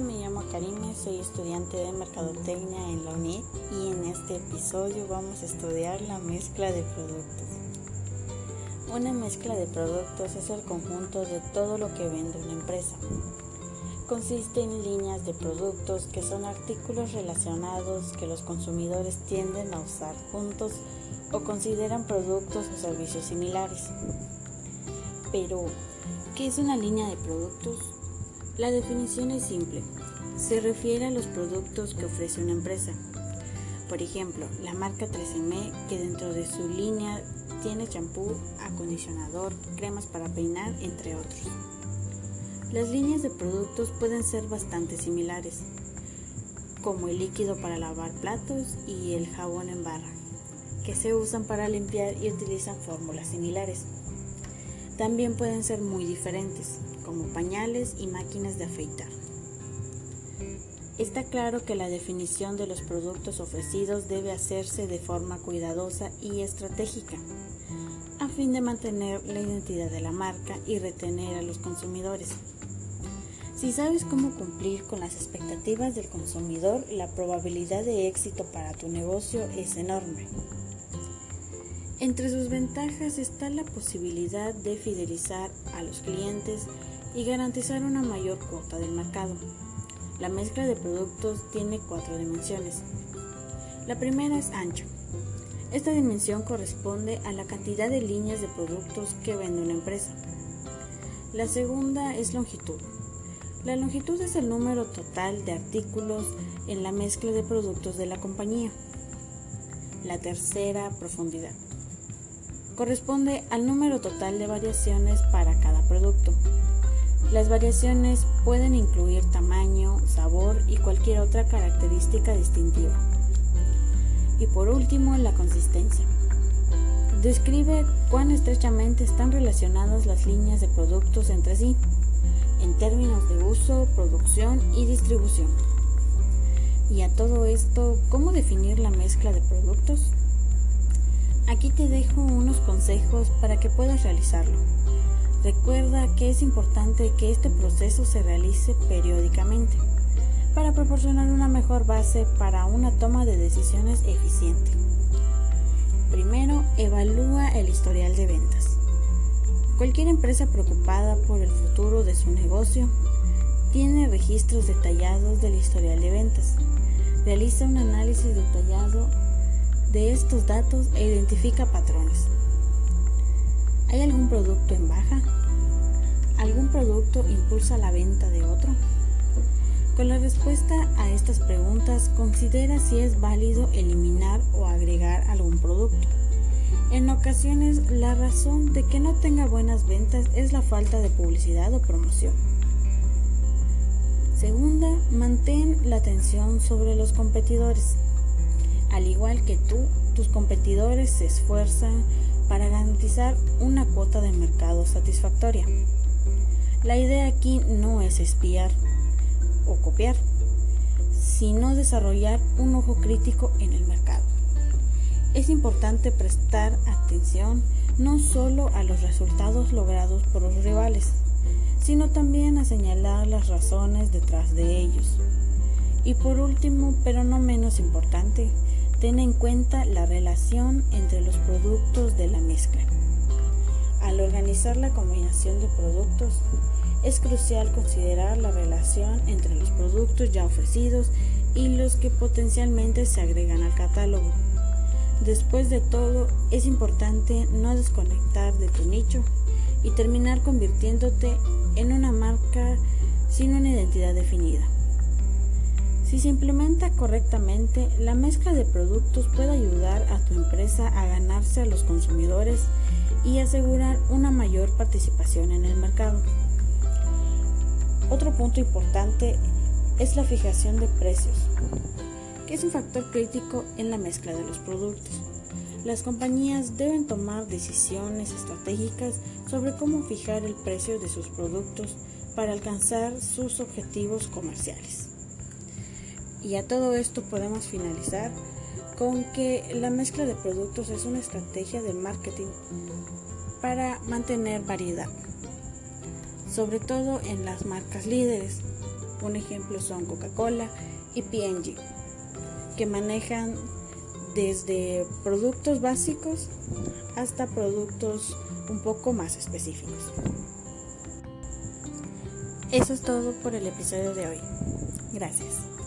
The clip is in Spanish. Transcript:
Me llamo Karime, soy estudiante de Mercadotecnia en la UNIT y en este episodio vamos a estudiar la mezcla de productos. Una mezcla de productos es el conjunto de todo lo que vende una empresa. Consiste en líneas de productos que son artículos relacionados que los consumidores tienden a usar juntos o consideran productos o servicios similares. Pero, ¿qué es una línea de productos? La definición es simple. Se refiere a los productos que ofrece una empresa. Por ejemplo, la marca 3M que dentro de su línea tiene champú, acondicionador, cremas para peinar, entre otros. Las líneas de productos pueden ser bastante similares, como el líquido para lavar platos y el jabón en barra, que se usan para limpiar y utilizan fórmulas similares. También pueden ser muy diferentes, como pañales y máquinas de afeitar. Está claro que la definición de los productos ofrecidos debe hacerse de forma cuidadosa y estratégica, a fin de mantener la identidad de la marca y retener a los consumidores. Si sabes cómo cumplir con las expectativas del consumidor, la probabilidad de éxito para tu negocio es enorme. Entre sus ventajas está la posibilidad de fidelizar a los clientes y garantizar una mayor cuota del mercado. La mezcla de productos tiene cuatro dimensiones. La primera es ancho. Esta dimensión corresponde a la cantidad de líneas de productos que vende una empresa. La segunda es longitud. La longitud es el número total de artículos en la mezcla de productos de la compañía. La tercera, profundidad corresponde al número total de variaciones para cada producto. Las variaciones pueden incluir tamaño, sabor y cualquier otra característica distintiva. Y por último, la consistencia. Describe cuán estrechamente están relacionadas las líneas de productos entre sí, en términos de uso, producción y distribución. Y a todo esto, ¿cómo definir la mezcla de productos? Aquí te dejo unos consejos para que puedas realizarlo. Recuerda que es importante que este proceso se realice periódicamente para proporcionar una mejor base para una toma de decisiones eficiente. Primero, evalúa el historial de ventas. Cualquier empresa preocupada por el futuro de su negocio tiene registros detallados del historial de ventas. Realiza un análisis detallado de estos datos e identifica patrones. ¿Hay algún producto en baja? ¿Algún producto impulsa la venta de otro? Con la respuesta a estas preguntas, considera si es válido eliminar o agregar algún producto. En ocasiones, la razón de que no tenga buenas ventas es la falta de publicidad o promoción. Segunda, mantén la atención sobre los competidores. Al igual que tú, tus competidores se esfuerzan para garantizar una cuota de mercado satisfactoria. La idea aquí no es espiar o copiar, sino desarrollar un ojo crítico en el mercado. Es importante prestar atención no solo a los resultados logrados por los rivales, sino también a señalar las razones detrás de ellos. Y por último, pero no menos importante, Ten en cuenta la relación entre los productos de la mezcla. Al organizar la combinación de productos, es crucial considerar la relación entre los productos ya ofrecidos y los que potencialmente se agregan al catálogo. Después de todo, es importante no desconectar de tu nicho y terminar convirtiéndote en una marca sin una identidad definida. Si se implementa correctamente, la mezcla de productos puede ayudar a tu empresa a ganarse a los consumidores y asegurar una mayor participación en el mercado. Otro punto importante es la fijación de precios, que es un factor crítico en la mezcla de los productos. Las compañías deben tomar decisiones estratégicas sobre cómo fijar el precio de sus productos para alcanzar sus objetivos comerciales. Y a todo esto podemos finalizar con que la mezcla de productos es una estrategia de marketing para mantener variedad, sobre todo en las marcas líderes. Un ejemplo son Coca-Cola y P&G, que manejan desde productos básicos hasta productos un poco más específicos. Eso es todo por el episodio de hoy. Gracias.